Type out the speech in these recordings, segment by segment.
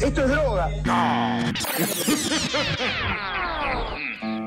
Esto es droga.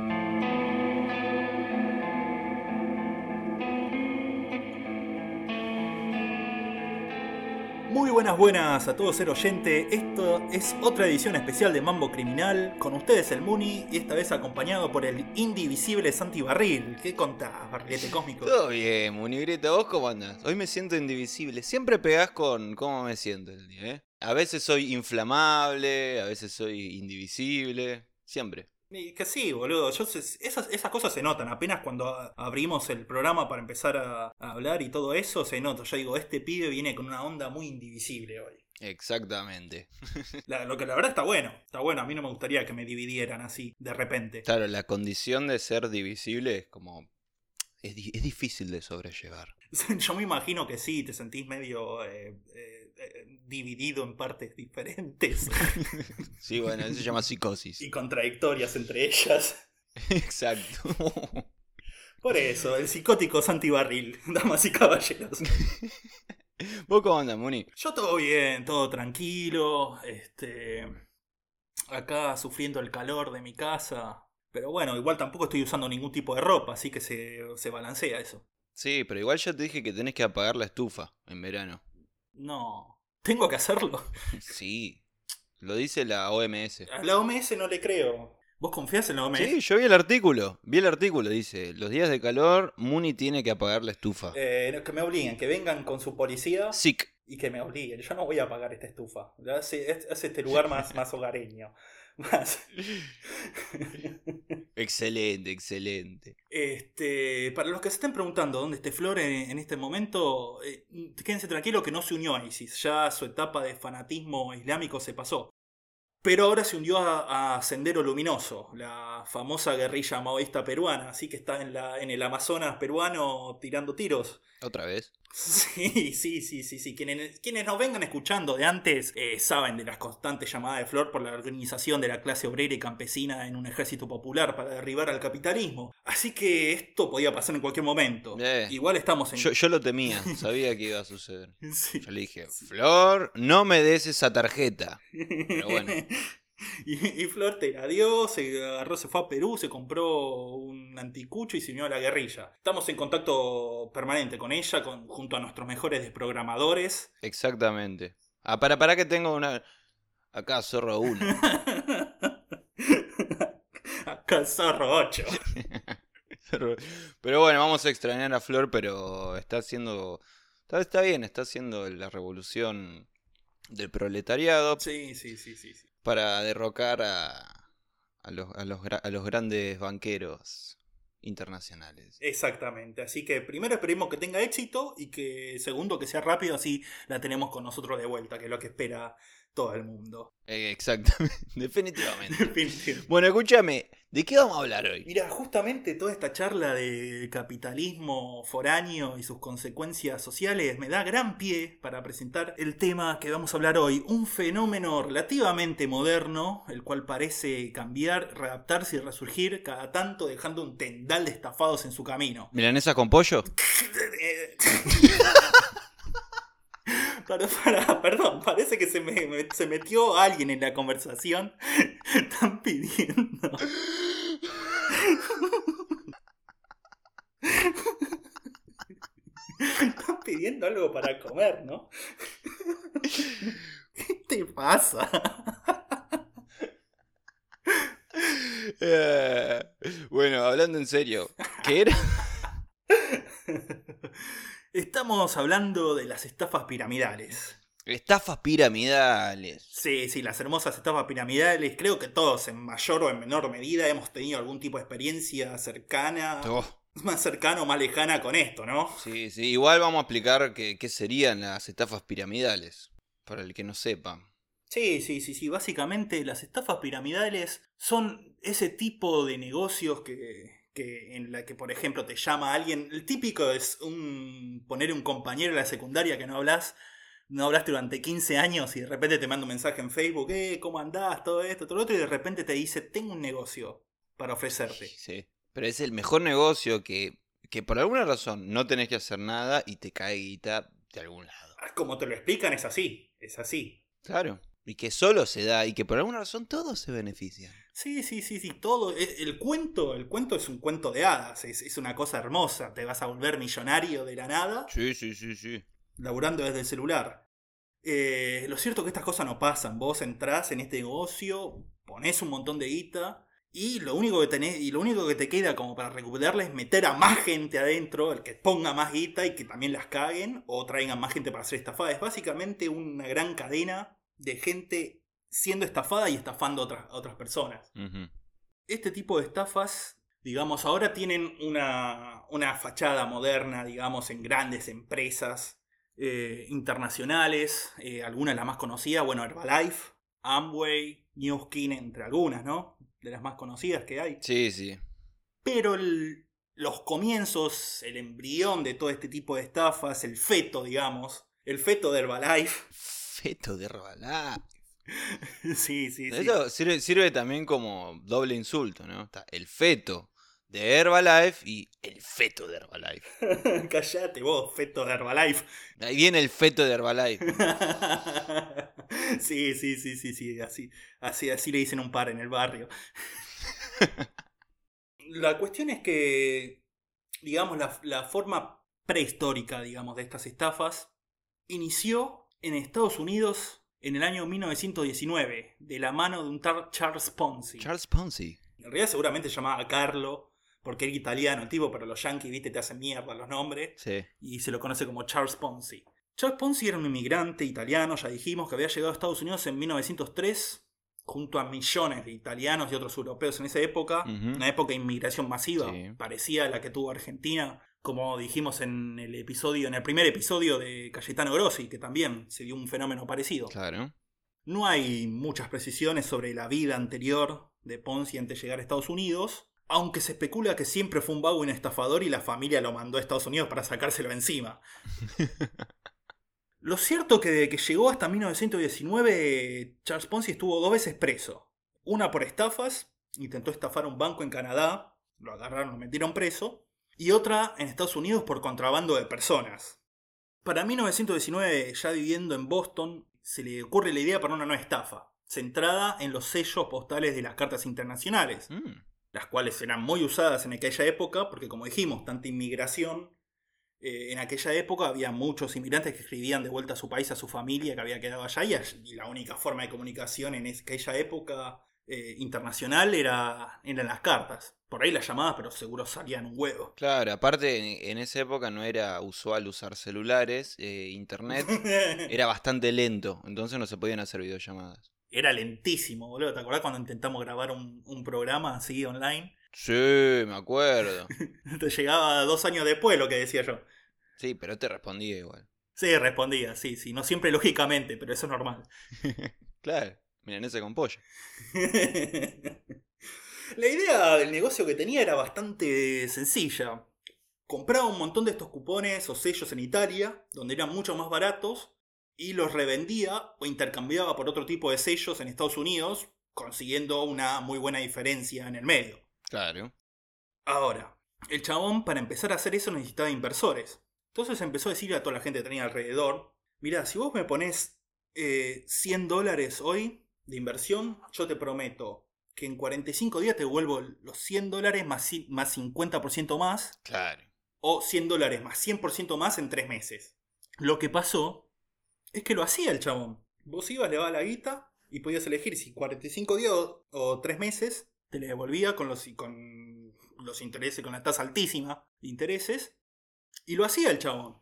buenas, buenas a todos ser oyente. Esto es otra edición especial de Mambo Criminal. Con ustedes el Muni y esta vez acompañado por el indivisible Santi Barril. ¿Qué contás, barrilete cósmico? Todo bien, Munigreta, ¿vos cómo andás? Hoy me siento indivisible. Siempre pegás con cómo me siento el día, ¿eh? A veces soy inflamable, a veces soy indivisible. Siempre. Que sí, boludo. Yo sé- esas, esas cosas se notan. Apenas cuando a- abrimos el programa para empezar a, a hablar y todo eso, se nota. Yo digo, este pibe viene con una onda muy indivisible hoy. Exactamente. La- lo que la verdad está bueno. Está bueno. A mí no me gustaría que me dividieran así, de repente. Claro, la condición de ser divisible es como. Es, es difícil de sobrellevar. Yo me imagino que sí, te sentís medio eh, eh, eh, dividido en partes diferentes Sí, bueno, eso se llama psicosis. y contradictorias entre ellas. Exacto. Por eso, el psicótico Santi Barril, damas y caballeros. ¿Vos cómo andás, Muni? Yo todo bien, todo tranquilo, este acá sufriendo el calor de mi casa, pero bueno, igual tampoco estoy usando ningún tipo de ropa, así que se, se balancea eso. Sí, pero igual ya te dije que tenés que apagar la estufa en verano. No, tengo que hacerlo. Sí. Lo dice la OMS. A la OMS no le creo. ¿Vos confías en la OMS? Sí, yo vi el artículo. Vi el artículo, dice, los días de calor, Muni tiene que apagar la estufa. Eh, que me obliguen, que vengan con su policía Sick. y que me obliguen. Yo no voy a pagar esta estufa. Hace, es- hace este lugar más, más hogareño. Más. Excelente, excelente. Este, para los que se estén preguntando dónde esté Flor en, en este momento, eh, quédense tranquilos que no se unió a ISIS. Ya su etapa de fanatismo islámico se pasó. Pero ahora se hundió a, a Sendero Luminoso, la famosa guerrilla maoísta peruana. Así que está en, la, en el Amazonas peruano tirando tiros. ¿Otra vez? Sí, sí, sí, sí, sí. Quienes, quienes nos vengan escuchando de antes eh, saben de las constantes llamadas de Flor por la organización de la clase obrera y campesina en un ejército popular para derribar al capitalismo. Así que esto podía pasar en cualquier momento. Eh. Igual estamos en... Yo, yo lo temía, sabía que iba a suceder. Sí. Yo le dije, Flor, no me des esa tarjeta. Pero bueno. Y, y Flor te la dio, se agarró, se fue a Perú, se compró un anticucho y se unió a la guerrilla. Estamos en contacto permanente con ella, con, junto a nuestros mejores desprogramadores. Exactamente. Ah, para, para que tengo una... Acá, zorro uno. Acá Zorro 8. Pero bueno, vamos a extrañar a Flor, pero está haciendo... Está, está bien, está haciendo la revolución del proletariado Sí, sí, sí, sí. sí. Para derrocar a, a, los, a, los, a los grandes banqueros internacionales. Exactamente. Así que primero esperemos que tenga éxito y que segundo que sea rápido, así la tenemos con nosotros de vuelta, que es lo que espera todo el mundo. Eh, exactamente, definitivamente. Definitivamente. Bueno, escúchame, ¿de qué vamos a hablar hoy? Mira, justamente toda esta charla de capitalismo foráneo y sus consecuencias sociales me da gran pie para presentar el tema que vamos a hablar hoy. Un fenómeno relativamente moderno, el cual parece cambiar, readaptarse y resurgir cada tanto dejando un tendal de estafados en su camino. ¿Milanesas con pollo? Para, para, perdón, parece que se, me, me- se metió alguien en la conversación. Están pidiendo. Están pidiendo algo para comer, ¿no? ¿Qué te pasa? Eh, bueno, hablando en serio, ¿qué era? Estamos hablando de las estafas piramidales. Estafas piramidales. Sí, sí, las hermosas estafas piramidales. Creo que todos, en mayor o en menor medida, hemos tenido algún tipo de experiencia cercana, Oh, más cercana o más lejana con esto, ¿no? sí, sí, igual vamos a explicar qué, qué serían las estafas piramidales, para el que no sepa. Sí, sí, sí, sí. Básicamente las estafas piramidales son ese tipo de negocios que, que en la que, por ejemplo, te llama alguien. El típico es un poner un compañero en la secundaria que no hablas, no hablaste durante 15 años y de repente te manda un mensaje en Facebook, eh, ¿cómo andás? Todo esto, todo lo otro, y de repente te dice, tengo un negocio para ofrecerte. Sí. Pero es el mejor negocio que, que por alguna razón no tenés que hacer nada y te cae guita de algún lado. Como te lo explican, es así, es así. Claro. Y que solo se da y que por alguna razón todos se benefician. Sí, sí, sí, sí, todo. e- El cuento, el cuento es un cuento de hadas, es, es una cosa hermosa. Te vas a volver millonario de la nada, Sí, sí, sí, sí. laburando desde el celular. Eh, lo cierto es que estas cosas no pasan. Vos entrás en este negocio, ponés un montón de guita. Y lo único que tenés, y lo único que te queda como para recuperarla es meter a más gente adentro, el que ponga más guita y que también las caguen, o traigan más gente para ser estafada. Es básicamente una gran cadena de gente siendo estafada y estafando a otras, a otras personas. Este tipo de estafas, digamos, ahora tienen una, una fachada moderna, digamos, en grandes empresas eh, internacionales. eh, algunas de las más conocidas, bueno, Herbalife, Amway, New Skin, entre algunas, ¿no? De las más conocidas que hay. Sí, sí. Pero el- los comienzos, el embrión de todo este tipo de estafas, el feto, digamos, el feto de Herbalife. Feto de Herbalife. sí, sí, sí. Eso sirve, sirve también como doble insulto, ¿no? Está el feto de Herbalife y el feto de Herbalife. Callate vos, feto de Herbalife. Ahí viene el feto de Herbalife. sí, sí, sí, sí, sí, así, así, así le dicen un par en el barrio. la cuestión es que, digamos, la, la forma prehistórica, digamos, de estas estafas inició en Estados Unidos en el año 1919, de la mano de un tal Charles Ponzi. Charles Ponzi. En realidad seguramente se llamaba Carlo, porque era italiano el tipo, pero los yankees, viste, te hacen mierda los nombres Sí. y se lo conoce como Charles Ponzi. Charles Ponzi era un inmigrante italiano, ya dijimos, que había llegado a Estados Unidos en 1903 junto a millones de italianos y otros europeos en esa época, una época de inmigración masiva, Sí. parecida a la que tuvo Argentina, como dijimos en el episodio, en el primer episodio de Cayetano Grossi, que también se dio un fenómeno parecido. Claro. No hay muchas precisiones sobre la vida anterior de Ponzi antes de llegar a Estados Unidos, aunque se especula que siempre fue un vago un estafador y la familia lo mandó a Estados Unidos para sacárselo encima. Lo cierto que desde que llegó hasta 1919, Charles Ponzi estuvo dos veces preso. Una por estafas, intentó estafar a un banco en Canadá, lo agarraron, lo metieron preso, y otra en Estados Unidos por contrabando de personas. Para 1919, ya viviendo en Boston, se le ocurre la idea para una nueva estafa, centrada en los sellos postales de las cartas internacionales, Mm. las cuales eran muy usadas en aquella época, porque como dijimos, tanta inmigración, eh, en aquella época había muchos inmigrantes que escribían de vuelta a su país, a su familia que había quedado allá, y, la única forma de comunicación en aquella época eh, internacional era, eran las cartas. Por ahí las llamadas, pero seguro salían un huevo. Claro, aparte en, esa época no era usual usar celulares, eh, internet era bastante lento, entonces no se podían hacer videollamadas. Era lentísimo, boludo. ¿Te acordás cuando intentamos grabar un, un programa así online? Sí, me acuerdo. Te llegaba dos años después lo que decía yo. Sí, pero te respondía igual. Sí, respondía, sí, sí. No siempre lógicamente, pero eso es normal. Claro, milanesa con pollo. La idea del negocio que tenía era bastante sencilla. Compraba un montón de estos cupones o sellos en Italia, donde eran mucho más baratos, y los revendía o intercambiaba por otro tipo de sellos en Estados Unidos, consiguiendo una muy buena diferencia en el medio. Claro. Ahora, el chabón para empezar a hacer eso necesitaba inversores. Entonces empezó a decirle a toda la gente que tenía alrededor, mira, si vos me pones eh, 100 dólares hoy de inversión, yo te prometo que en 45 días te devuelvo los 100 dólares más, más 50% más, Claro. o 100 dólares más 100% más en 3 meses. Lo que pasó es que lo hacía el chabón. Vos ibas, le dabas la guita y podías elegir si 45 días o, o 3 meses te le devolvía con los, con los intereses, con la tasa altísima de intereses. Y lo hacía el chabón.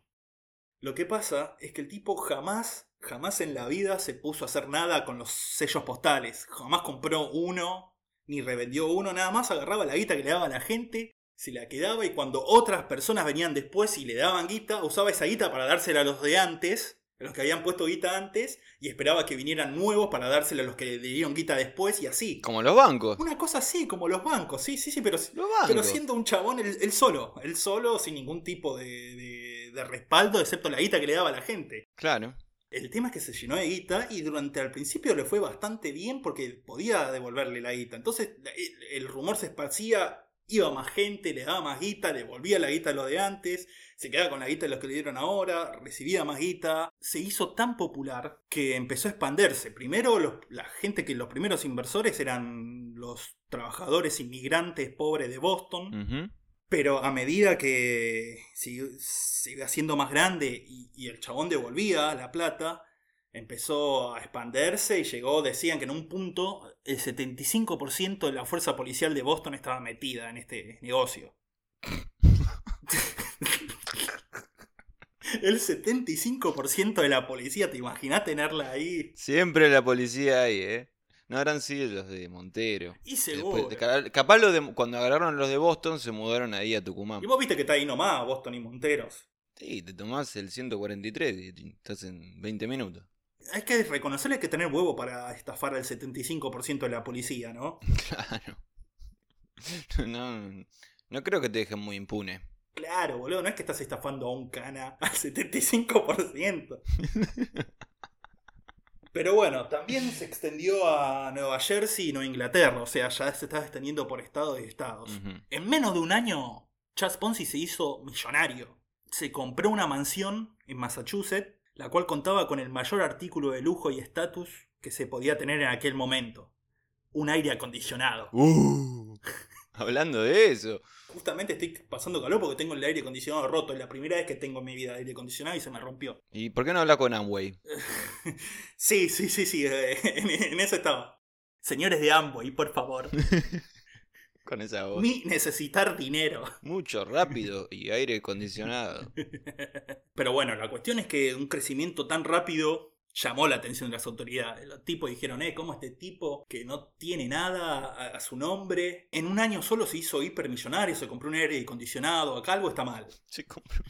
Lo que pasa es que el tipo jamás, jamás en la vida se puso a hacer nada con los sellos postales. Jamás compró uno, ni revendió uno, nada más agarraba la guita que le daba a la gente, se la quedaba y cuando otras personas venían después y le daban guita, usaba esa guita para dársela a los de antes, a los que habían puesto guita antes, y esperaba que vinieran nuevos para dársela a los que le dieron guita después y así. Como los bancos. Una cosa así, como los bancos, sí, sí, sí, pero, pero siendo un chabón él, él solo, él solo, sin ningún tipo de, de- de respaldo, excepto la guita que le daba a la gente. Claro. El tema es que se llenó de guita y durante al principio le fue bastante bien porque podía devolverle la guita. Entonces el, rumor se esparcía iba más gente, le daba más guita, le volvía la guita a los de antes, se quedaba con la guita de los que le dieron ahora, recibía más guita. Se hizo tan popular que empezó a expandirse. Primero, los- la gente que los primeros inversores eran los trabajadores inmigrantes pobres de Boston. Pero a medida que se iba haciendo más grande y, y el chabón devolvía la plata, empezó a expandirse y llegó, decían que en un punto el 75% de la fuerza policial de Boston estaba metida en este negocio. el 75% de la policía, ¿te imaginas tenerla ahí? Siempre la policía ahí, ¿eh? No habrán sido los de Montero. Y seguro. Después, capaz los de, cuando agarraron los de Boston se mudaron ahí a Tucumán. Y vos viste que está ahí nomás, Boston y Monteros. Sí, te tomás el 143 y estás en 20 minutos. Hay que reconocerle que tener huevo para estafar al 75% de la policía, ¿no? Claro. No, no creo que te dejen muy impune. Claro, boludo, no es que estás estafando a un cana al 75%. Pero bueno, también se extendió a Nueva Jersey y Nueva Inglaterra, o sea, ya se estaba extendiendo por estados y estados. En menos de un año, Charles Ponzi se hizo millonario. Se compró una mansión en Massachusetts, la cual contaba con el mayor artículo de lujo y estatus que se podía tener en aquel momento. Un aire acondicionado. Uh, hablando de eso. Justamente estoy pasando calor porque tengo el aire acondicionado roto. Es la primera vez que tengo en mi vida aire acondicionado y se me rompió. ¿Y por qué no habla con Amway? sí, sí, sí, sí. eh, En, en eso estaba. Señores de Amway, por favor. Con esa voz. Mi necesitar dinero. Mucho, rápido y aire acondicionado. Pero bueno, la cuestión es que un crecimiento tan rápido llamó la atención de las autoridades. Los tipos dijeron, eh, ¿cómo este tipo que no tiene nada a, a su nombre? En un año solo se hizo hipermillonario, se compró un aire acondicionado, acá algo está mal. Se compró.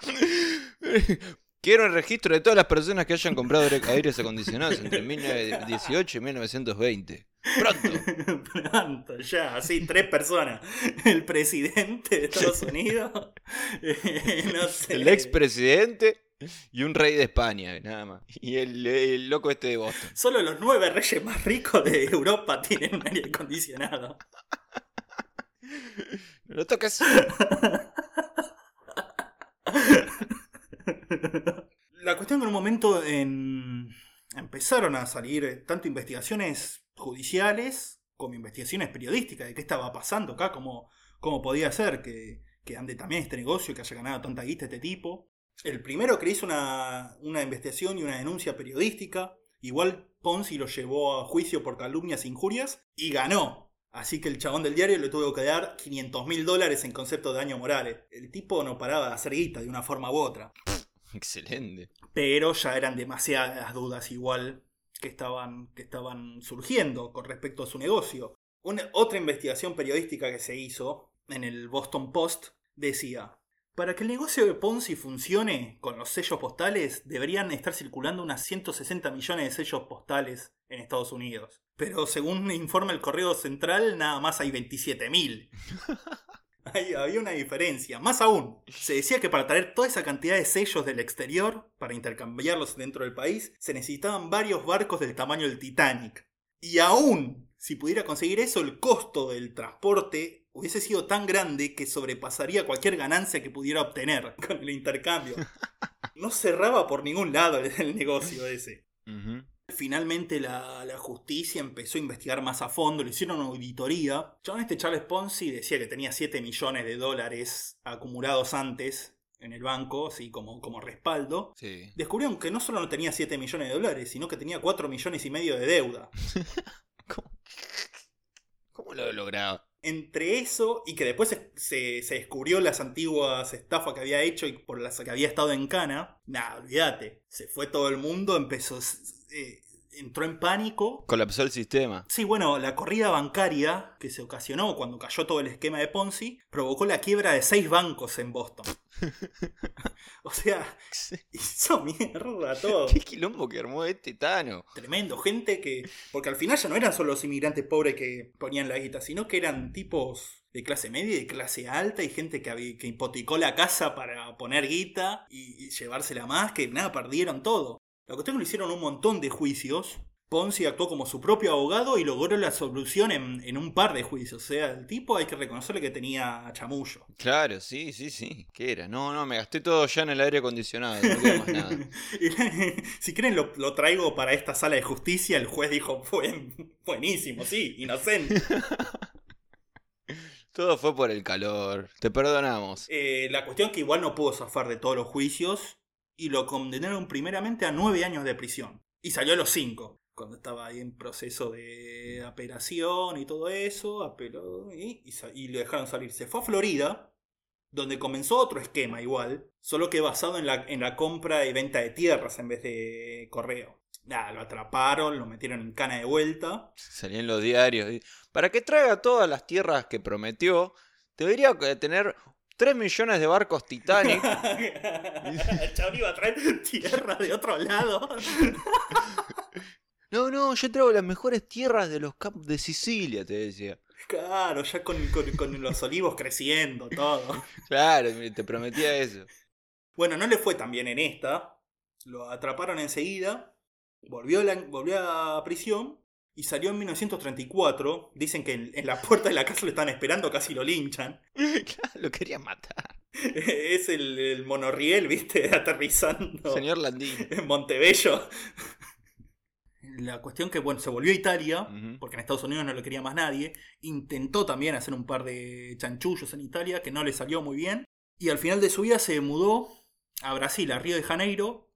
Quiero el registro de todas las personas que hayan comprado aire- aires acondicionados entre 1918 y 1920. Pronto. Pronto, ya, así, tres personas. El presidente de Estados Unidos, eh, no sé. El expresidente y un rey de España, nada más. Y el, el loco este de Boston. Solo los nueve reyes más ricos de Europa tienen un aire acondicionado. No lo toques. La cuestión que en un momento en- empezaron a salir tanto investigaciones judiciales como investigaciones periodísticas de qué estaba pasando acá, cómo, cómo podía ser que, que ande también este negocio, que haya ganado tanta guita este tipo. El primero que hizo una, una investigación y una denuncia periodística, igual Ponzi lo llevó a juicio por calumnias e injurias y ganó. Así que el chabón del diario le tuvo que dar 500 mil dólares en concepto de daño morales. El tipo no paraba de hacer guita de una forma u otra. Excelente. Pero ya eran demasiadas dudas igual que estaban, que estaban surgiendo con respecto a su negocio. Una, otra investigación periodística que se hizo en el Boston Post decía, para que el negocio de Ponzi funcione con los sellos postales, deberían estar circulando unas 160 millones de sellos postales en Estados Unidos. Pero según informa el Correo Central, nada más hay 27 mil. Ahí había una diferencia. Más aún, se decía que para traer toda esa cantidad de sellos del exterior, para intercambiarlos dentro del país, se necesitaban varios barcos del tamaño del Titanic. Y aún, si pudiera conseguir eso, el costo del transporte hubiese sido tan grande que sobrepasaría cualquier ganancia que pudiera obtener con el intercambio. No cerraba por ningún lado el, negocio ese. Finalmente la, la justicia empezó a investigar más a fondo, le hicieron una auditoría. Chabón este Charles Ponzi decía que tenía 7 millones de dólares acumulados antes en el banco, así como, como respaldo. Sí. Descubrieron que no solo no tenía 7 millones de dólares, sino que tenía 4 millones y medio de deuda. ¿Cómo, ¿Cómo lo lograba? Entre eso y que después se, se- descubrió las antiguas estafas que había hecho y por las que había estado en cana, nada, olvídate. Se fue todo el mundo, empezó, eh, entró en pánico Colapsó el sistema. Sí, bueno, la corrida bancaria que se ocasionó cuando cayó todo el esquema de Ponzi provocó la quiebra de seis bancos en Boston. o sea, hizo mierda todo. ¿Qué quilombo que armó este Tano? Tremendo, gente que... Porque al final ya no eran solo los inmigrantes pobres que ponían la guita, sino que eran tipos de clase media y de clase alta y gente que, que hipotecó la casa para poner guita y, y llevársela más, que nada, perdieron todo. La cuestión es que le hicieron un montón de juicios, Ponzi actuó como su propio abogado y logró la solución en, en, un par de juicios. O sea, el tipo hay que reconocerle que tenía chamullo. Claro, sí, sí, sí. ¿Qué era? No, no, me gasté todo ya en el aire acondicionado. No queda más nada. si quieren, lo, lo, traigo para esta sala de justicia. El juez dijo: Fue buenísimo, sí, inocente. Todo fue por el calor. Te perdonamos. Eh, la cuestión es que igual no pudo zafar de todos los juicios y lo condenaron primeramente a nueve años de prisión. Y salió a los cinco, cuando estaba ahí en proceso de apelación y todo eso, apeló y, lo dejaron salir. Se fue a Florida, donde comenzó otro esquema igual, solo que basado en la, en la compra y venta de tierras en vez de correo. Nada, lo atraparon, lo metieron en cana de vuelta. Salía en los diarios. Para que traiga todas las tierras que prometió, debería tener 3 millones de barcos Titanic. El chabón iba a traer tierra de otro lado. no, no, yo traigo las mejores tierras de los campos de Sicilia, te decía. Claro, ya con, con, con los olivos creciendo, todo. Claro, te prometía eso. Bueno, no le fue tan bien en esta. Lo atraparon enseguida Volvió a, la, volvió a prisión y salió en 1934. Dicen que en, en, la puerta de la casa lo están esperando, casi lo linchan. lo querían matar. es el, el, monorriel, viste, aterrizando. Señor Landín. En Montebello. La cuestión que, bueno, se volvió a Italia, uh -huh. porque en Estados Unidos no lo quería más nadie. Intentó también hacer un par de chanchullos en Italia, que no le salió muy bien. Y al final de su vida se mudó a Brasil, a Río de Janeiro,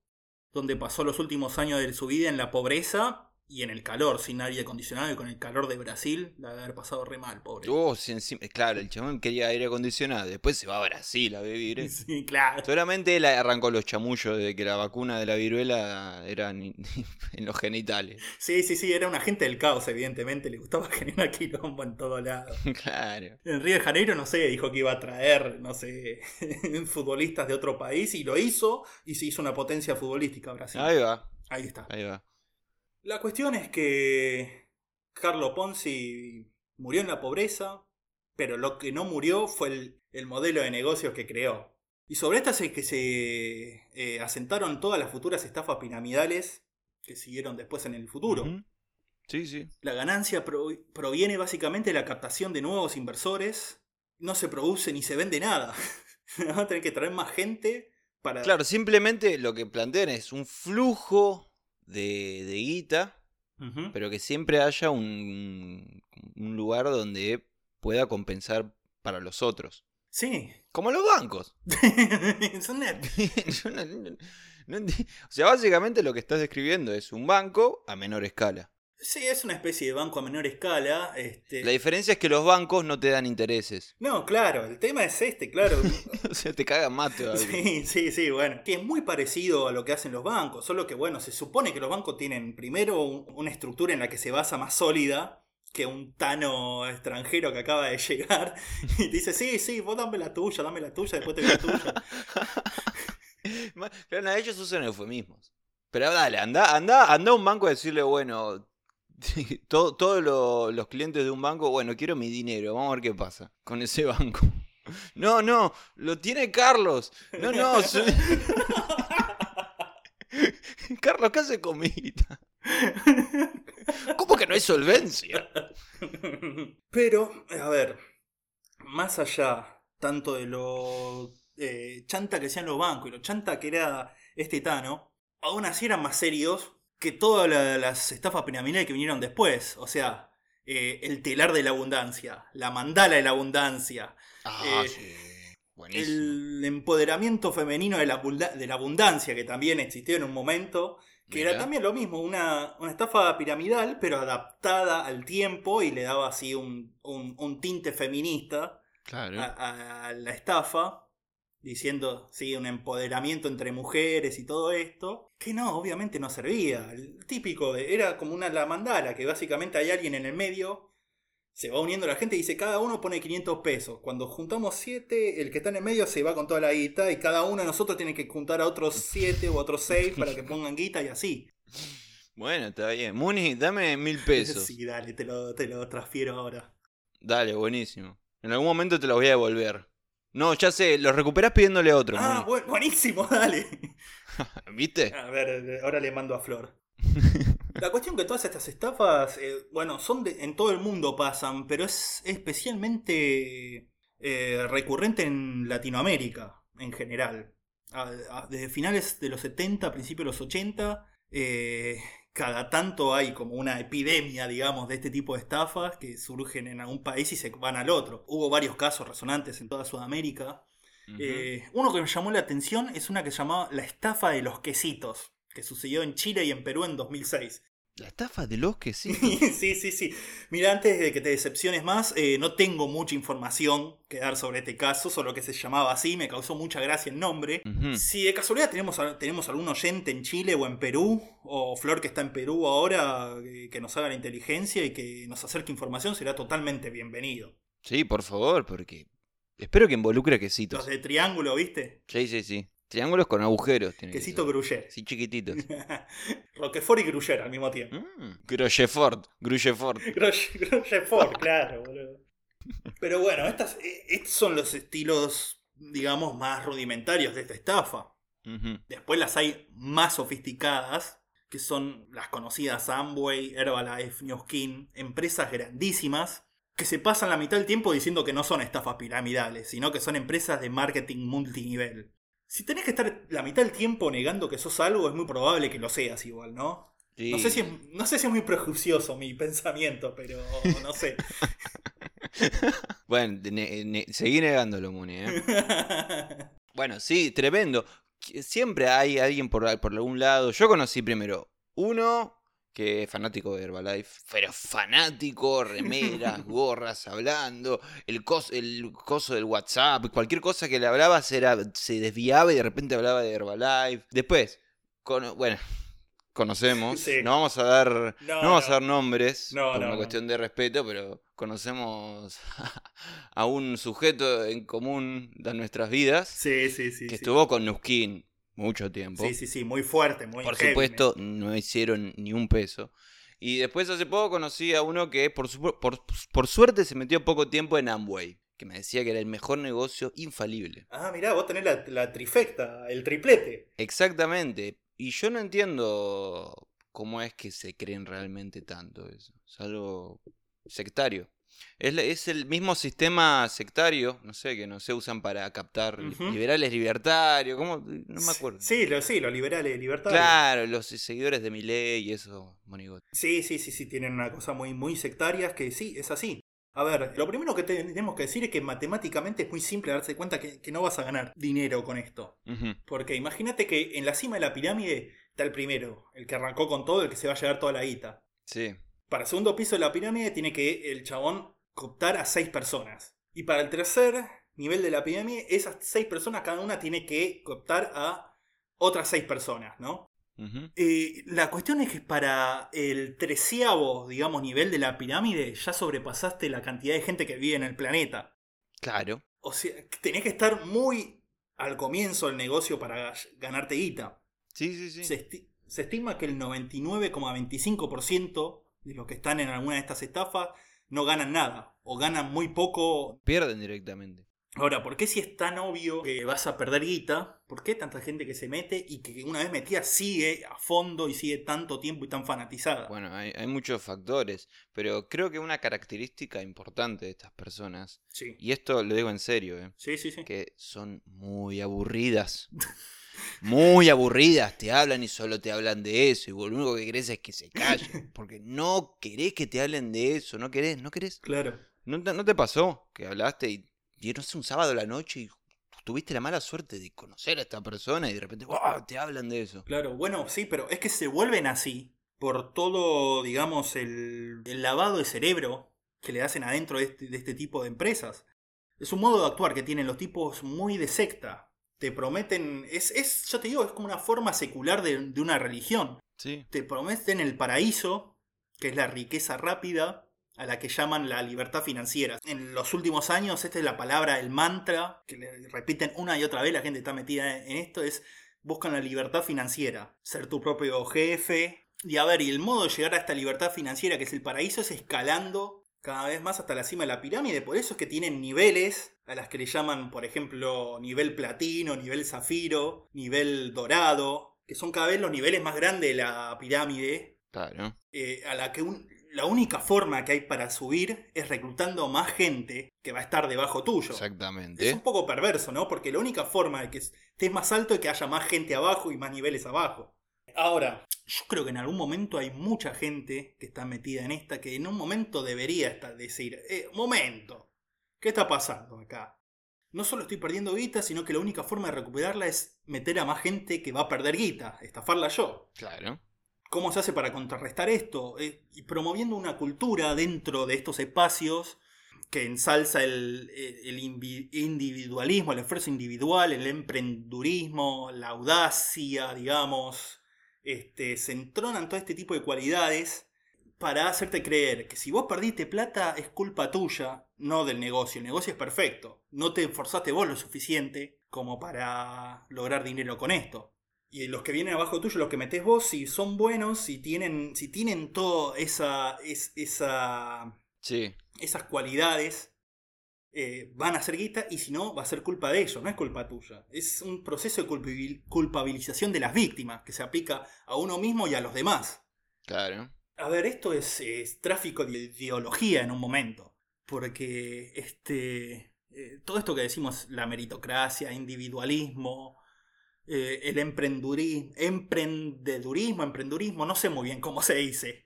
donde pasó los últimos años de su vida en la pobreza y en el calor, sin aire acondicionado y con el calor de Brasil, la de haber pasado re mal, pobre. Oh, sí, encima, claro, el chabón quería aire acondicionado, después se va a Brasil a vivir. ¿eh? Sí, claro. Seguramente él arrancó los chamullos de que la vacuna de la viruela era en los genitales. Sí, sí, sí, era un agente del caos, evidentemente, le gustaba generar quilombo en todo lado. claro. En Río de Janeiro, no sé, dijo que iba a traer, no sé, futbolistas de otro país y lo hizo y se hizo una potencia futbolística Brasil. Ahí va. Ahí está. Ahí va. La cuestión es que Carlo Ponzi murió en la pobreza, pero lo que no murió fue el, el modelo de negocios que creó. Y sobre estas es que se eh, asentaron todas las futuras estafas piramidales que siguieron después en el futuro. Uh -huh. Sí, sí. La ganancia pro proviene básicamente de la captación de nuevos inversores. No se produce ni se vende nada. Van a tener que traer más gente para... Claro, simplemente lo que plantean es un flujo de, de guita, uh -huh. pero que siempre haya un, un, lugar donde pueda compensar para los otros. Sí. Como los bancos. Son no, no, no, o sea, básicamente lo que estás describiendo es un banco a menor escala. Sí, es una especie de banco a menor escala. Este... La diferencia es que los bancos no te dan intereses. No, claro, el tema es este, claro. o sea, te cagan más todavía. Sí, sí, sí, bueno. Que es muy parecido a lo que hacen los bancos, solo que, bueno, se supone que los bancos tienen primero un, una estructura en la que se basa más sólida que un tano extranjero que acaba de llegar y dice, sí, sí, vos dame la tuya, dame la tuya, después te doy la tuya. Pero no, ellos usan eufemismos. Pero dale, anda, anda, anda a un banco a decirle, bueno, todos todo lo, los clientes de un banco, bueno, quiero mi dinero, vamos a ver qué pasa con ese banco. No, no, lo tiene Carlos. No, no. Soy... Carlos, ¿qué hace comida? ¿Cómo que no hay solvencia? Pero, a ver, más allá tanto de lo eh, chanta que sean los bancos y lo chanta que era este Tano, aún así eran más serios que todas la, las estafas piramidales que vinieron después. O sea, eh, el telar de la abundancia, la mandala de la abundancia. Ah, eh, sí. Buenísimo. El empoderamiento femenino de la, de la, abundancia, que también existió en un momento. Que Mira. era también lo mismo, una, una, estafa piramidal, pero adaptada al tiempo y le daba así un, un, un tinte feminista claro. a, a, la estafa diciendo, sí, un empoderamiento entre mujeres y todo esto, que no, obviamente no servía. El típico, de, era como una la mandala, que básicamente hay alguien en el medio, se va uniendo la gente y dice, cada uno pone 500 pesos. Cuando juntamos 7, el que está en el medio se va con toda la guita y cada uno de nosotros tiene que juntar a otros 7 u otros 6 para que pongan guita y así. Bueno, está bien. Muni, dame mil pesos. sí, dale, te lo, te lo transfiero ahora. Dale, buenísimo. En algún momento te lo voy a devolver. No, ya sé, lo recuperás pidiéndole a otro. Ah, bu buenísimo, dale. ¿Viste? A ver, ahora le mando a Flor. La cuestión que todas estas estafas, eh, bueno, son de, en todo el mundo pasan, pero es especialmente eh, recurrente en Latinoamérica en general. A- a- desde finales de los 70, principios de los 80, eh, cada tanto hay como una epidemia, digamos, de este tipo de estafas que surgen en algún país y se van al otro. Hubo varios casos resonantes en toda Sudamérica. Eh, uno que me llamó la atención es una que se llamaba La estafa de los quesitos, que sucedió en Chile y en Perú en 2006. La estafa de los que sí. sí, sí, sí. Mira, antes de que te decepciones más, eh, no tengo mucha información que dar sobre este caso, solo que se llamaba así, me causó mucha gracia el nombre. Si de casualidad tenemos, a- tenemos algún oyente en Chile o en Perú, o Flor que está en Perú ahora, eh, que nos haga la inteligencia y que nos acerque información, será totalmente bienvenido. Sí, por favor, porque espero que involucre quesitos. Los de triángulo, ¿viste? Sí, sí, sí. Triángulos con agujeros. tiene que Quesito. Gruyère. Sí, chiquititos. Roquefort y Gruyère al mismo tiempo. Mm, Gruyefort, Gruyefort. Rochefort, claro, boludo. Pero bueno, estas, eh, estos son los estilos, digamos, más rudimentarios de esta estafa. Después las hay más sofisticadas, que son las conocidas Amway, Herbalife, New Skin, empresas grandísimas que se pasan la mitad del tiempo diciendo que no son estafas piramidales, sino que son empresas de marketing multinivel. Si tenés que estar la mitad del tiempo negando que sos algo, es muy probable que lo seas igual, ¿no? Sí. No sé, si es, no sé si es muy prejuicioso mi pensamiento, pero no sé. Bueno, ne- ne- seguí negándolo, Muni. ¿eh? Bueno, sí, tremendo. Siempre hay alguien por, por algún lado. Yo conocí primero uno que es fanático de Herbalife, pero fanático, remeras, gorras, hablando, el coso, el coso del WhatsApp, cualquier cosa que le hablabas era, se desviaba y de repente hablaba de Herbalife. Después, bueno, conocemos, Sí. no vamos a dar, No, no, vamos no. a dar nombres No, por no, una cuestión de respeto, pero conocemos a un sujeto en común de nuestras vidas Sí, sí, sí. que estuvo con Nuskin mucho tiempo. Sí, sí, sí, muy fuerte, muy por heavy. supuesto, no hicieron ni un peso. Y después hace poco conocí a uno que por, su- por, por suerte se metió poco tiempo en Amway, que me decía que era el mejor negocio infalible. Ah, mirá, vos tenés la, la trifecta, el triplete. Exactamente. Y yo no entiendo cómo es que se creen realmente tanto eso. Es algo sectario. Es, es el mismo sistema sectario, no sé, que no se usan para captar liberales libertarios, ¿cómo? No me acuerdo. Sí, lo, sí, los liberales libertarios. Claro, los seguidores de Milei y eso, monigote. Sí, sí, sí, sí, tienen una cosa muy, muy sectaria que sí, es así. A ver, lo primero que te- tenemos que decir es que matemáticamente es muy simple darse cuenta que, que no vas a ganar dinero con esto. Porque imagínate que en la cima de la pirámide está el primero, el que arrancó con todo, el que se va a llevar toda la guita. Sí. Para el segundo piso de la pirámide tiene que el chabón cooptar a seis personas. Y para el tercer nivel de la pirámide, esas seis personas, cada una tiene que cooptar a otras seis personas, ¿no? Eh, la cuestión es que para el treceavo, digamos, nivel de la pirámide, ya sobrepasaste la cantidad de gente que vive en el planeta. Claro. O sea, tenés que estar muy al comienzo del negocio para ganarte guita. Sí, sí, sí. Se, esti- se estima que el 99,25% de los que están en alguna de estas estafas no ganan nada o ganan muy poco. Pierden directamente. Ahora, ¿por qué si es tan obvio que vas a perder guita? ¿Por qué tanta gente que se mete y que una vez metida sigue a fondo y sigue tanto tiempo y tan fanatizada? Bueno, hay, hay muchos factores, pero creo que una característica importante de estas personas, Sí, y esto lo digo en serio, ¿eh? sí, sí. sí. que son muy aburridas. Muy aburridas, te hablan y solo te hablan de eso, y vos lo único que querés es que se callen, porque no querés que te hablen de eso, no querés, no querés. Claro. ¿No te, no te pasó que hablaste y, y no sé, un sábado a la noche y tuviste la mala suerte de conocer a esta persona y de repente ¡guau! te hablan de eso? Claro, bueno, sí, pero es que se vuelven así por todo, digamos, el, el lavado de cerebro que le hacen adentro de este, de este tipo de empresas. Es un modo de actuar que tienen los tipos muy de secta. Te prometen, es, es yo te digo, es como una forma secular de, de una religión. Sí. Te prometen el paraíso, que es la riqueza rápida, a la que llaman la libertad financiera. En los últimos años, esta es la palabra, el mantra, que le repiten una y otra vez, la gente está metida en esto, es buscan la libertad financiera, ser tu propio jefe. Y a ver, y el modo de llegar a esta libertad financiera, que es el paraíso, es escalando cada vez más hasta la cima de la pirámide. Por eso es que tienen niveles a las que le llaman, por ejemplo, nivel platino, nivel zafiro, nivel dorado, que son cada vez los niveles más grandes de la pirámide. Claro. eh, a la que un- la única forma que hay para subir es reclutando más gente que va a estar debajo tuyo. Es Exactamente. un poco perverso, ¿no? Porque la única forma de que estés más alto es que haya más gente abajo y más niveles abajo. Ahora, yo creo que en algún momento hay mucha gente que está metida en esta que en un momento debería estar decir, eh, momento, ¿qué está pasando acá? No solo estoy perdiendo guita, sino que la única forma de recuperarla es meter a más gente que va a perder guita, estafarla yo. Claro. ¿Cómo se hace para contrarrestar esto? Eh, y promoviendo una cultura dentro de estos espacios que ensalza el, el- el invi- individualismo, el esfuerzo individual, el emprendurismo, la audacia, digamos. Este, se entronan todo este tipo de cualidades para hacerte creer que si vos perdiste plata es culpa tuya, no del negocio. El negocio es perfecto. No te esforzaste vos lo suficiente como para lograr dinero con esto. Y los que vienen abajo tuyo, los que metés vos, si son buenos, si tienen, si tienen toda esa, es- esa, Sí. esas cualidades, eh, van a ser guita y si no, va a ser culpa de ellos, no es culpa tuya. Es un proceso de culpabil- culpabilización de las víctimas que se aplica a uno mismo y a los demás. Claro. A ver, esto es, es tráfico de ideología en un momento. Porque este, eh, todo esto que decimos, la meritocracia, individualismo, eh, el emprendurismo, emprendedurismo, emprendurismo, no sé muy bien cómo se dice.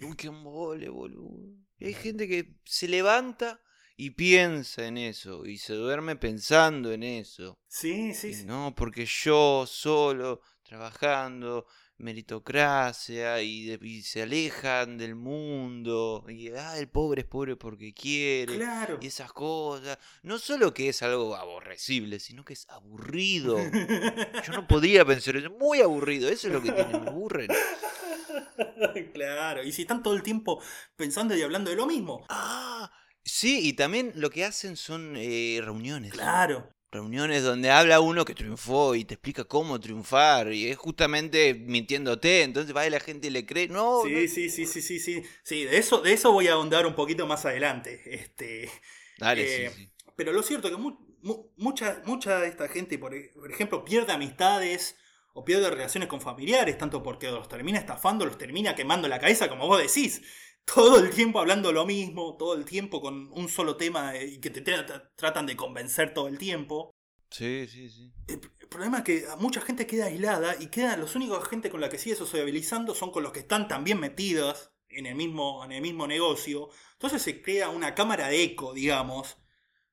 Uy, qué mole, boludo. Hay gente que se levanta y piensa en eso. Y se duerme pensando en eso. Sí, sí, sí. no, porque yo solo, trabajando, meritocracia, y, de- y se alejan del mundo. Y ah, el pobre es pobre porque quiere. Claro. Y esas cosas. No solo que es algo aborrecible, sino que es aburrido. Yo no podría pensar eso. Muy aburrido. Eso es lo que tiene, me aburren. claro, y si están todo el tiempo pensando y hablando de lo mismo. Ah, sí, y también lo que hacen son eh, reuniones. Claro. Reuniones donde habla uno que triunfó y te explica cómo triunfar y es justamente mintiéndote, entonces va y la gente le cree, no, Sí, no. sí, sí, sí, sí, sí. Sí, de eso, de eso voy a ahondar un poquito más adelante. Este. Dale, Eh, sí, sí. Pero lo cierto es que mu- mu- mucha, mucha de esta gente, por, e- por ejemplo, pierde amistades o pierde relaciones con familiares, tanto porque los termina estafando, los termina quemando la cabeza, como vos decís. Todo el tiempo hablando lo mismo, todo el tiempo con un solo tema eh, y que te tra- tratan de convencer todo el tiempo. Sí, sí, sí. El, el problema es que mucha gente queda aislada y queda, los únicos gente con la que sigue sociabilizando son con los que están también metidos en el mismo, en el mismo negocio. Entonces se crea una cámara de eco, digamos,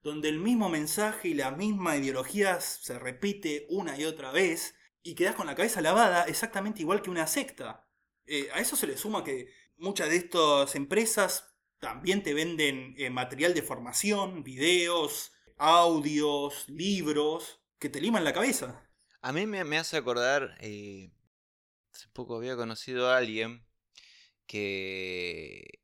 donde el mismo mensaje y la misma ideología se repite una y otra vez y quedas con la cabeza lavada exactamente igual que una secta. Eh, a eso se le suma que muchas de estas empresas también te venden eh, material de formación, videos, audios, libros, que te liman la cabeza. A mí me, hace acordar, eh, hace poco había conocido a alguien que...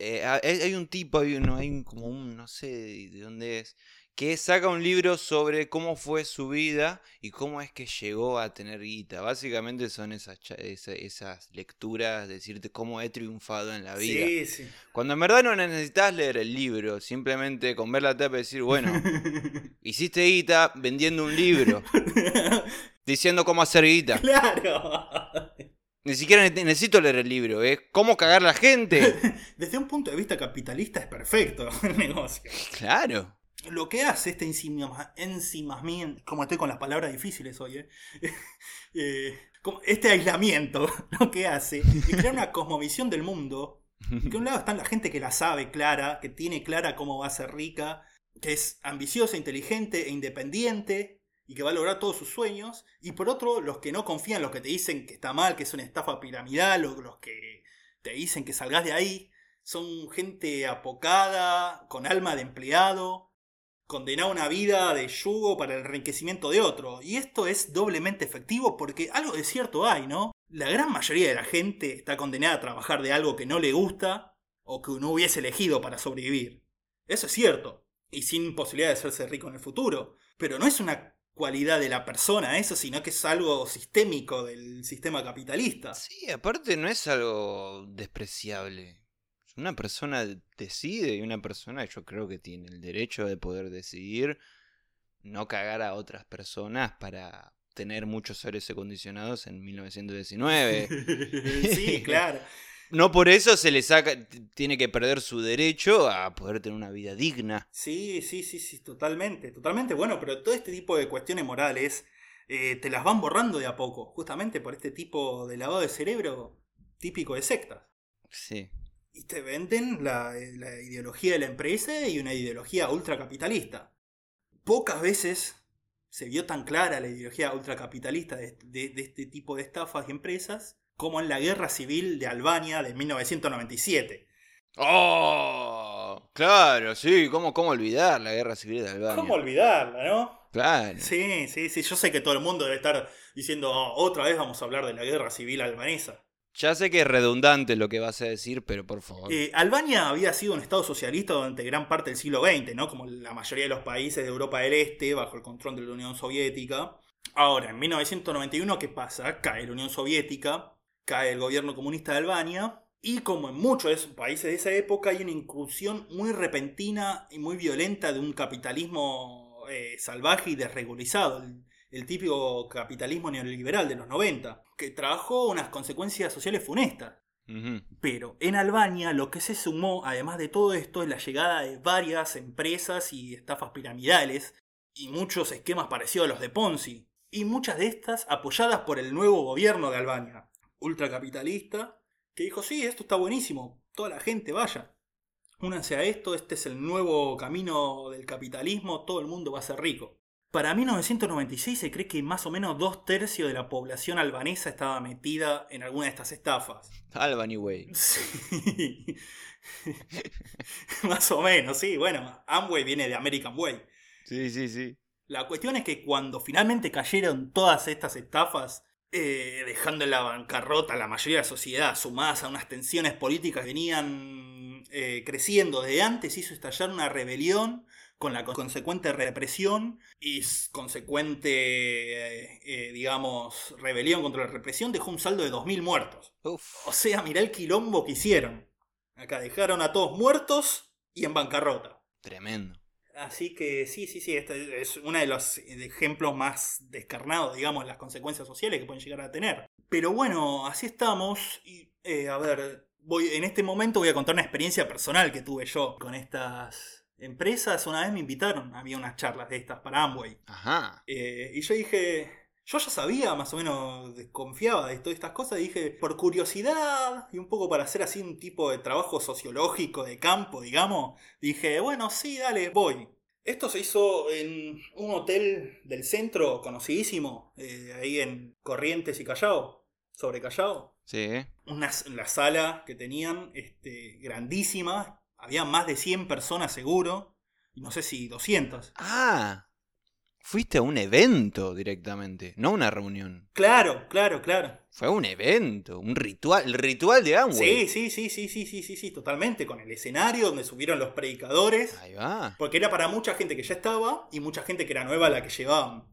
eh, ha- hay, hay un tipo, hay, uno, hay un- como un, no sé de dónde es, que saca un libro sobre cómo fue su vida y cómo es que llegó a tener guita. Básicamente son esas, esas lecturas, decirte cómo he triunfado en la vida. Sí, sí. Cuando en verdad no necesitas leer el libro, simplemente con ver la tapa y decir, bueno, hiciste guita vendiendo un libro, diciendo cómo hacer guita. claro. Ni siquiera ne- necesito leer el libro, es cómo cagar la gente. Desde un punto de vista capitalista es perfecto el negocio. Claro. Lo que hace este ensimismamiento, como estoy con las palabras difíciles hoy, ¿eh? Eh, este aislamiento, lo que hace es crear una cosmovisión del mundo. Que un lado está la gente que la sabe clara, que tiene clara cómo va a ser rica, que es ambiciosa, inteligente e independiente y que va a lograr todos sus sueños. Y por otro, los que no confían, los que te dicen que está mal, que es una estafa piramidal, o los que te dicen que salgas de ahí, son gente apocada, con alma de empleado, condenada a una vida de yugo para el enriquecimiento de otro. Y esto es doblemente efectivo porque algo de cierto hay, ¿no? La gran mayoría de la gente está condenada a trabajar de algo que no le gusta o que no hubiese elegido para sobrevivir. Eso es cierto. Y sin posibilidad de hacerse rico en el futuro. Pero no es una cualidad de la persona eso, sino que es algo sistémico del sistema capitalista. Sí, aparte no es algo despreciable. Una persona decide y una persona yo creo que tiene el derecho de poder decidir no cagar a otras personas para tener muchos aires acondicionados en 1919. sí, claro. No por eso se le saca, tiene que perder su derecho a poder tener una vida digna. Sí, sí, sí, sí, totalmente, totalmente. Bueno, pero todo este tipo de cuestiones morales eh, te las van borrando de a poco, justamente por este tipo de lavado de cerebro típico de sectas. Sí. Y te venden la, la ideología de la empresa y una ideología ultracapitalista. Pocas veces se vio tan clara la ideología ultracapitalista de, de, de este tipo de estafas y empresas como en la Guerra Civil de Albania de 1997. ¡Oh! Claro, sí, ¿cómo, cómo olvidar la Guerra Civil de Albania? ¿Cómo olvidarla, no? Claro. Sí, sí, sí, yo sé que todo el mundo debe estar diciendo, "Oh, otra vez vamos a hablar de la Guerra Civil albanesa. Ya sé que es redundante lo que vas a decir, pero por favor. Eh, Albania había sido un estado socialista durante gran parte del siglo XX, ¿no? Como la mayoría de los países de Europa del Este, bajo el control de la Unión Soviética. Ahora, en 1991, ¿qué pasa? Cae la Unión Soviética, cae el gobierno comunista de Albania, y como en muchos países de esa época, hay una incursión muy repentina y muy violenta de un capitalismo eh, salvaje y desregularizado. El, el típico capitalismo neoliberal de los 90, que trajo unas consecuencias sociales funestas. Pero en Albania lo que se sumó, además de todo esto, es la llegada de varias empresas y estafas piramidales y muchos esquemas parecidos a los de Ponzi, y muchas de estas apoyadas por el nuevo gobierno de Albania, ultracapitalista, que dijo, sí, esto está buenísimo, toda la gente vaya. Únanse a esto, este es el nuevo camino del capitalismo, todo el mundo va a ser rico. Para 1996 se cree que más o menos dos tercios de la población albanesa estaba metida en alguna de estas estafas. Albany Way. Sí. Más o menos, sí. Bueno, Amway viene de American Way. Sí, sí, sí. La cuestión es que cuando finalmente cayeron todas estas estafas, eh, dejando en la bancarrota a la mayoría de la sociedad, sumadas a unas tensiones políticas que venían eh, creciendo desde antes, hizo estallar una rebelión con la consecuente represión y consecuente, eh, eh, digamos, rebelión contra la represión, dejó un saldo de 2.000 muertos. Uf. O sea, mirá el quilombo que hicieron. Acá dejaron a todos muertos y en bancarrota. Tremendo. Así que sí, sí, sí, este es uno de los ejemplos más descarnados, digamos, las consecuencias sociales que pueden llegar a tener. Pero bueno, así estamos. Y, eh, a ver, voy, en este momento voy a contar una experiencia personal que tuve yo con estas empresas. Una vez me invitaron, había unas charlas de estas para Amway. Ajá. Eh, y yo dije, yo ya sabía, más o menos desconfiaba de todas estas cosas, y dije, por curiosidad y un poco para hacer así un tipo de trabajo sociológico de campo, digamos, dije, bueno, sí, dale, voy. Esto se hizo en un hotel del centro conocidísimo, eh, ahí en Corrientes y Callao, sobre Callao. Sí. Una, la sala que tenían, este, grandísima, había más de 100 personas seguro, y no sé si 200. Ah. Fuiste a un evento directamente, no una reunión. Claro, claro, claro. Fue un evento, un ritual, el ritual de Amway. Sí, sí, sí, sí, sí, sí, sí, sí, totalmente. Con el escenario donde subieron los predicadores. Ahí va. Porque era para mucha gente que ya estaba y mucha gente que era nueva la que llevaban.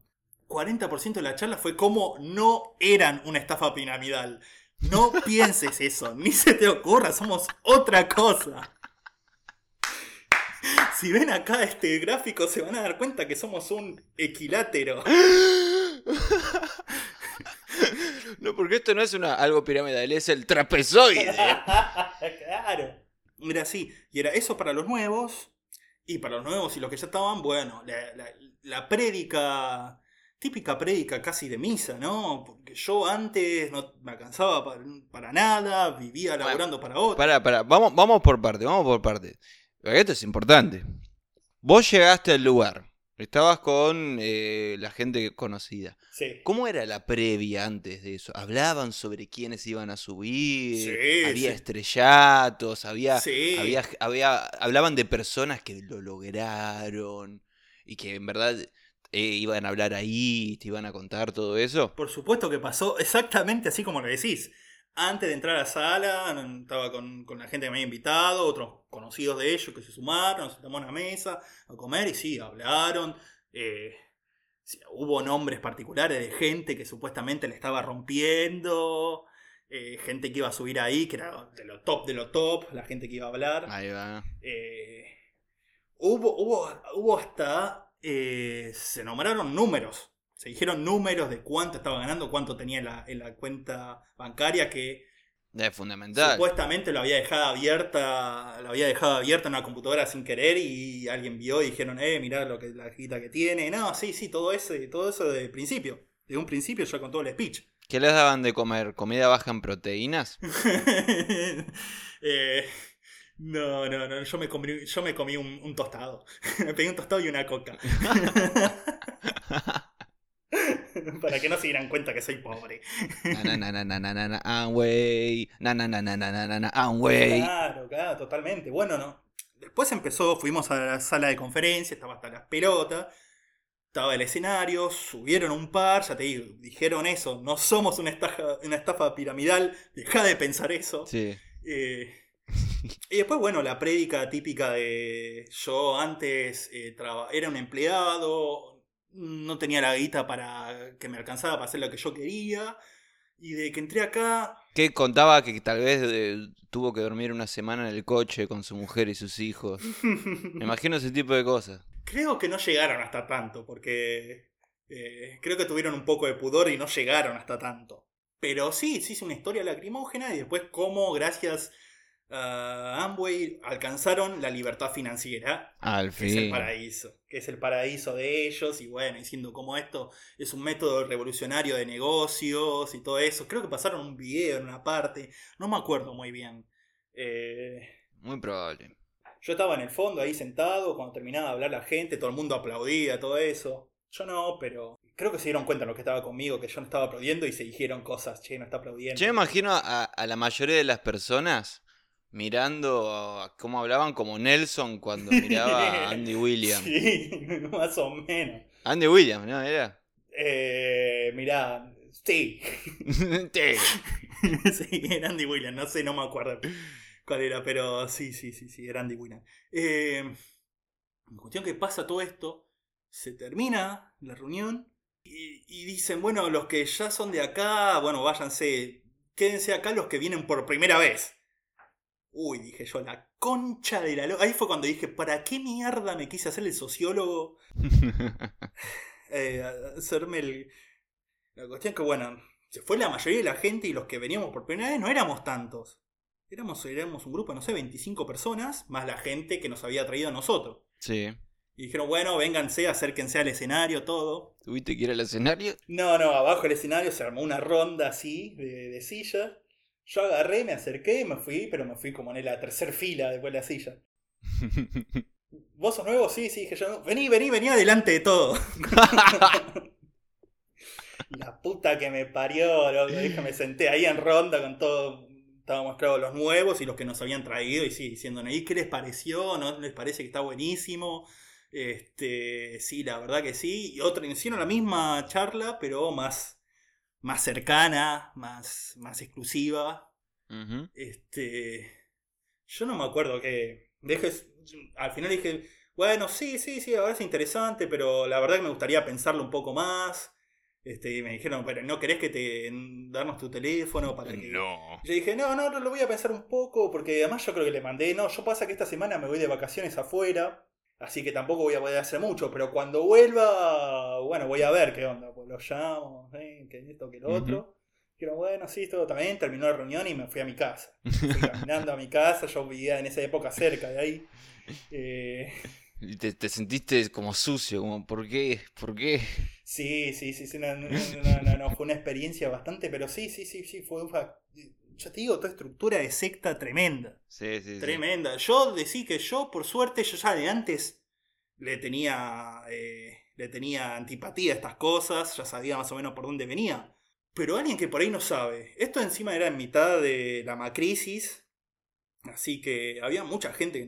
40% de la charla fue como no eran una estafa piramidal. No pienses eso, ni se te ocurra, somos otra cosa. Si ven acá este gráfico se van a dar cuenta que somos un equilátero. No, porque esto no es una, algo piramidal, es el trapezoide. claro. Era así. Y era eso para los nuevos. Y para los nuevos y los que ya estaban, bueno, la, la, la prédica, típica prédica casi de misa, ¿no? Porque yo antes no me alcanzaba para, para nada, vivía laburando para otro. Pará, pará, vamos, vamos por parte, vamos por parte. Esto es importante. Vos llegaste al lugar, estabas con eh, la gente conocida. Sí. ¿Cómo era la previa antes de eso? ¿Hablaban sobre quiénes iban a subir? Sí, ¿Había sí. estrellatos? ¿Había, Sí. había, había, hablaban de personas que lo lograron y que en verdad eh, iban a hablar ahí, te iban a contar todo eso? Por supuesto que pasó exactamente así como lo decís. Antes de entrar a la sala, estaba con, con la gente que me había invitado, otros conocidos de ellos que se sumaron, nos sentamos en la mesa a comer y sí, hablaron. eh, hubo nombres particulares de gente que supuestamente le estaba rompiendo, eh, gente que iba a subir ahí, que era de lo top de lo top, la gente que iba a hablar. Ahí va. Eh, hubo, hubo, hubo hasta. se nombraron números. Se dijeron números de cuánto estaba ganando, cuánto tenía en la, en la cuenta bancaria que Es fundamental. supuestamente lo había dejado abierta, lo había dejado abierta en una computadora sin querer y alguien vio y dijeron, eh, mirá lo que la guita que tiene. No, sí, sí, todo eso, todo eso de principio. De un principio ya con todo el speech. ¿Qué les daban de comer? ¿Comida baja en proteínas? Eh, no, no, no, yo me comí, yo me comí un, un tostado. me pedí un tostado y una coca. Para que no se dieran cuenta que soy pobre. Na, na, na, na, na, na, na, Amway. Na, na, na, na, na, na, na, na, Amway. Claro, claro, totalmente. Bueno, no. Después empezó, fuimos a la sala de conferencia, estaba hasta las pelotas. Estaba el escenario, subieron un par, ya te digo, dijeron eso, no somos una estafa, una estafa piramidal, deja de pensar eso. Sí. Eh, y después, bueno, la prédica típica de yo antes eh, era un empleado, no tenía la guita para que me alcanzara para hacer lo que yo quería, y de que entré acá, Que contaba que tal vez eh, tuvo que dormir una semana en el coche con su mujer y sus hijos. Me imagino ese tipo de cosas. creo que no llegaron hasta tanto, porque eh, creo que tuvieron un poco de pudor y no llegaron hasta tanto. Pero sí, sí es una historia lacrimógena y después cómo, gracias a Amway, alcanzaron la libertad financiera. Al que es el fin. paraíso, que es el paraíso de ellos, y bueno, diciendo cómo esto es un método revolucionario de negocios y todo eso. Creo que pasaron un video en una parte, no me acuerdo muy bien. Eh, Muy probable. yo estaba en el fondo ahí sentado, cuando terminaba de hablar la gente, todo el mundo aplaudía, todo eso. Yo no, pero creo que se dieron cuenta los que estaba conmigo que yo no estaba aplaudiendo y se dijeron cosas, che, no está aplaudiendo. Yo me imagino a, a la mayoría de las personas mirando a cómo hablaban como Nelson cuando miraba a Andy Williams. Sí, más o menos. Andy Williams, ¿no? Era. Eh, mirá, sí. Sí. sí, era Andy Williams, no sé, no me acuerdo cuál era, pero sí, sí, sí, sí, era Andy Williams. Eh, en cuestión que pasa todo esto, se termina la reunión y, y dicen, bueno, los que ya son de acá, bueno, váyanse, quédense acá los que vienen por primera vez. Uy, dije yo, la concha de la... lo- Ahí fue cuando dije, ¿para qué mierda me quise hacer el sociólogo? eh, hacerme el... La cuestión que, bueno, se fue la mayoría de la gente y los que veníamos por primera vez no éramos tantos. Éramos, éramos un grupo, no sé, 25 personas, más la gente que nos había traído a nosotros. Sí. Y dijeron, bueno, vénganse, acérquense al escenario, todo. ¿Tuviste que ir al escenario? No, no, abajo del escenario se armó una ronda así de, de sillas. Yo agarré, me acerqué me fui, pero me fui como en la tercera fila después de la silla. ¿Vos sos nuevo? Sí, sí, dije yo. Vení, vení, vení adelante de todo. La puta que me parió, loco. Dije, me senté ahí en ronda con todo. Estábamos, claro, los nuevos y los que nos habían traído. Y sí, diciendo, ¿y qué les pareció? ¿No les parece que está buenísimo? Este, sí, la verdad que sí. Y otro, hicieron la misma charla, pero más, más cercana, más, más exclusiva. Este. Yo no me acuerdo que. Dejes. Al final dije. Bueno, sí, sí, sí, ahora es interesante, pero la verdad que me gustaría pensarlo un poco más. Este, y me dijeron, pero ¿no querés que te darnos tu teléfono para que. No. Yo dije, no, no, lo voy a pensar un poco, porque además yo creo que le mandé, no, yo pasa que esta semana me voy de vacaciones afuera, así que tampoco voy a poder hacer mucho, pero cuando vuelva, bueno, voy a ver qué onda, pues lo llamo, eh, que esto, que lo otro. Dijeron, bueno, sí, todo también, terminó la reunión y me fui a mi casa. Fui caminando a mi casa, yo vivía en esa época cerca de ahí. Eh, Y te, te sentiste como sucio, como, ¿por qué? ¿Por qué? sí, sí, sí, sí, no, no, no, no, no, fue una experiencia bastante, pero sí, sí, sí, sí, fue, ya te digo, toda estructura de secta tremenda. Sí, sí, sí. Tremenda. Yo decí que yo, por suerte, yo ya de antes le tenía, eh, le tenía antipatía a estas cosas, ya sabía más o menos por dónde venía. Pero alguien que por ahí no sabe. Esto encima era en mitad de la macrisis, así que había mucha gente,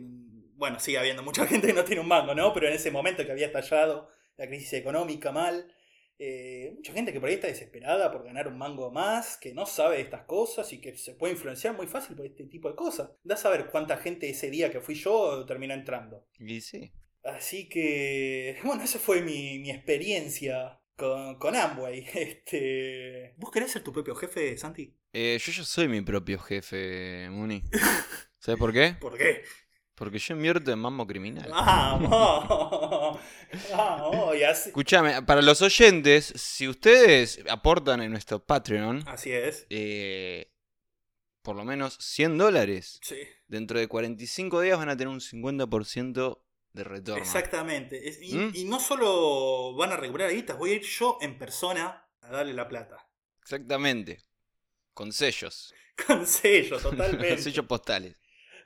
bueno, sigue habiendo mucha gente que no tiene un mango, ¿no? Pero en ese momento que había estallado la crisis económica mal, eh, mucha gente que por ahí está desesperada por ganar un mango más, que no sabe de estas cosas y que se puede influenciar muy fácil por este tipo de cosas. Da a saber cuánta gente ese día que fui yo terminó entrando. Y sí. Así que, bueno, esa fue mi, mi experiencia con, con Amway. Este... ¿Vos querés ser tu propio jefe, Santi? Eh, yo ya soy mi propio jefe, Muni. ¿Sabes por qué? ¿Por qué? Porque yo invierto en mambo criminal. ¡Vamos! ¡Vamos! Y así, Escúchame, para los oyentes, si ustedes aportan en nuestro Patreon así es. eh, por lo menos 100 dólares, Sí, dentro de 45 días van a tener un 50% de retorno. exactamente. Es- y, ¿Mm? y no solo van a recuperar guitas, voy a ir yo en persona a darle la plata. Exactamente. Con sellos. Con sello, totalmente. sellos postales.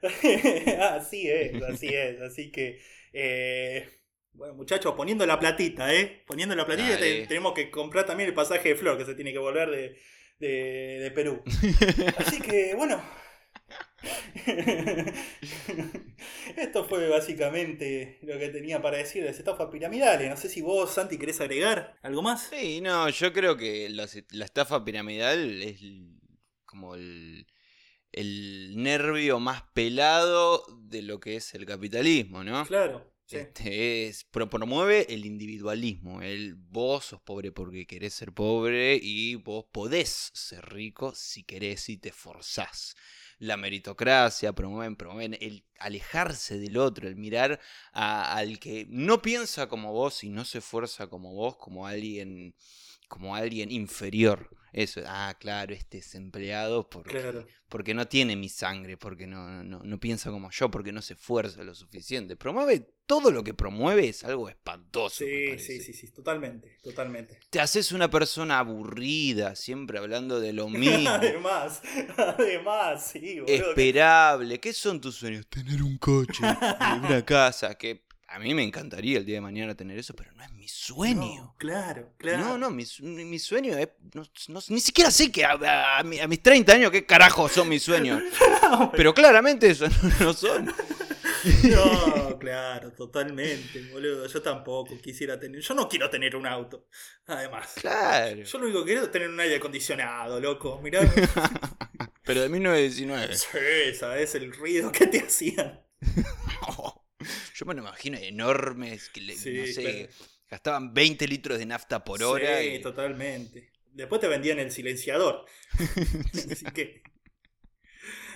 así es, así es. Así que, eh, bueno, muchachos, poniendo la platita, ¿eh? Poniendo la platita, te- tenemos que comprar también el pasaje de Flor, que se tiene que volver de, de, de Perú. Así que, bueno. Esto fue básicamente lo que tenía para decir de las estafas piramidales. No sé si vos, Santi, querés agregar algo más. Sí, no, yo creo que la, la estafa piramidal es como el, el nervio más pelado de lo que es el capitalismo, ¿no? Claro. sí. Este es, pro- promueve el individualismo. El vos sos pobre porque querés ser pobre y vos podés ser rico si querés y te forzás. La meritocracia, promueven, promueven el alejarse del otro, el mirar a- al que no piensa como vos y no se esfuerza como vos, como alguien, como alguien inferior. Eso, ah, claro, este es empleado porque, Claro. porque no tiene mi sangre, porque no, no, no piensa como yo, porque no se esfuerza lo suficiente. Promueve todo lo que promueve es algo espantoso. Sí, sí, sí, sí, totalmente, totalmente. Te haces una persona aburrida, siempre hablando de lo mismo. además, además, sí, boludo. Esperable. ¿Qué son tus sueños? Tener un coche, una casa, que a mí me encantaría el día de mañana tener eso, pero no es mi sueño. No, claro, claro. No, no, mi, mi sueño es. no- no- ni siquiera sé que a, a- a mi- a mis 30 años qué carajo son mis sueños. Pero claramente eso no, no son. No, claro, totalmente, boludo. Yo tampoco quisiera tener. Yo no quiero tener un auto. Además. Claro. Yo lo único que quiero es tener un aire acondicionado, loco. Mirá. Pero de 1919. sí, ¿sabes? El ruido que te hacían. Yo me lo imagino enormes, que le- Sí, no sé, claro. gastaban 20 litros de nafta por hora. Sí, y- totalmente. Después te vendían el silenciador. así que.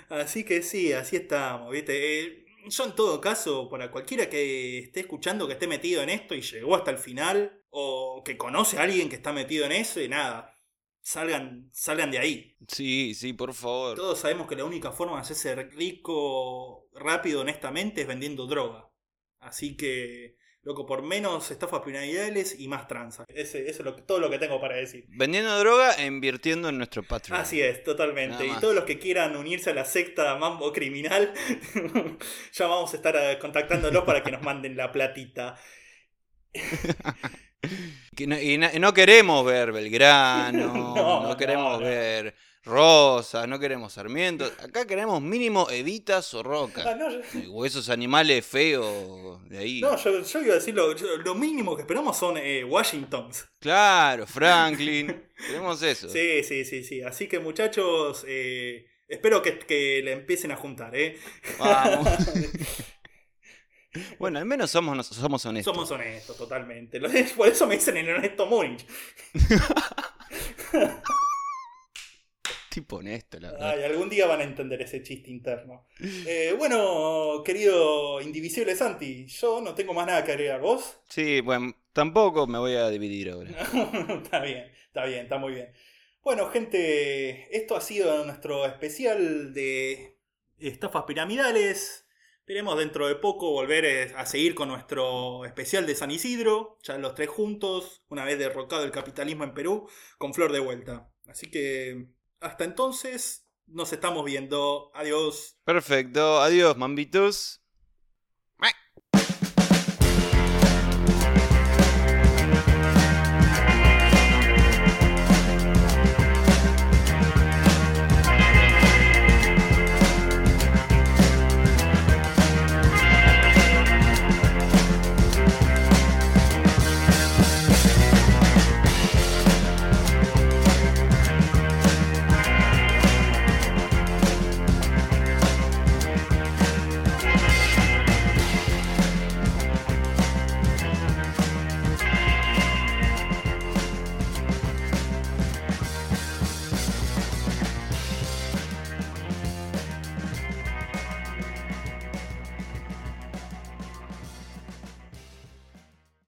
Así que sí, así estamos, ¿viste? Eh, yo en todo caso, para cualquiera que esté escuchando, que esté metido en esto y llegó hasta el final, o que conoce a alguien que está metido en eso, y nada, salgan, salgan de ahí. Sí, sí, por favor. Todos sabemos que la única forma de hacerse rico rápido, honestamente, es vendiendo droga. Así que, loco, por menos estafas piramidales y más tranza. Ese, eso es lo todo lo que tengo para decir. Vendiendo droga e invirtiendo en nuestro Patreon. Así es, totalmente. Y todos los que quieran unirse a la secta Mambo Criminal, ya vamos a estar eh, contactándolos para que nos manden la platita. No- y no, queremos ver Belgrano, No, no, queremos no, ver Rosas, no queremos Sarmiento. Acá queremos mínimo Evitas o Ah, Roca. no, yo, O esos animales feos de ahí. no, yo- yo iba a decir lo, yo- lo mínimo que esperamos son eh, Washingtons. Claro, Franklin. queremos eso. Sí, sí, sí, sí. Así que muchachos, eh, espero que, que le empiecen a juntar, ¿eh? Vamos. bueno, al menos somos, somos honestos. Somos honestos, totalmente. Por eso me dicen el honesto Múnich. Tipo honesto, la verdad. Ay, algún día van a entender ese chiste interno. Eh, bueno, querido Indivisible Santi, yo no tengo más nada que agregar. ¿Vos? Sí, bueno, tampoco me voy a dividir ahora. está bien, está bien, está muy bien. Bueno, gente, esto ha sido nuestro especial de estafas piramidales. Esperemos dentro de poco volver eh, a seguir con nuestro especial de San Isidro, ya los tres juntos, una vez derrocado el capitalismo en Perú, con Flor de vuelta. Así que hasta entonces nos estamos viendo. Adiós. Perfecto, adiós, mambitos.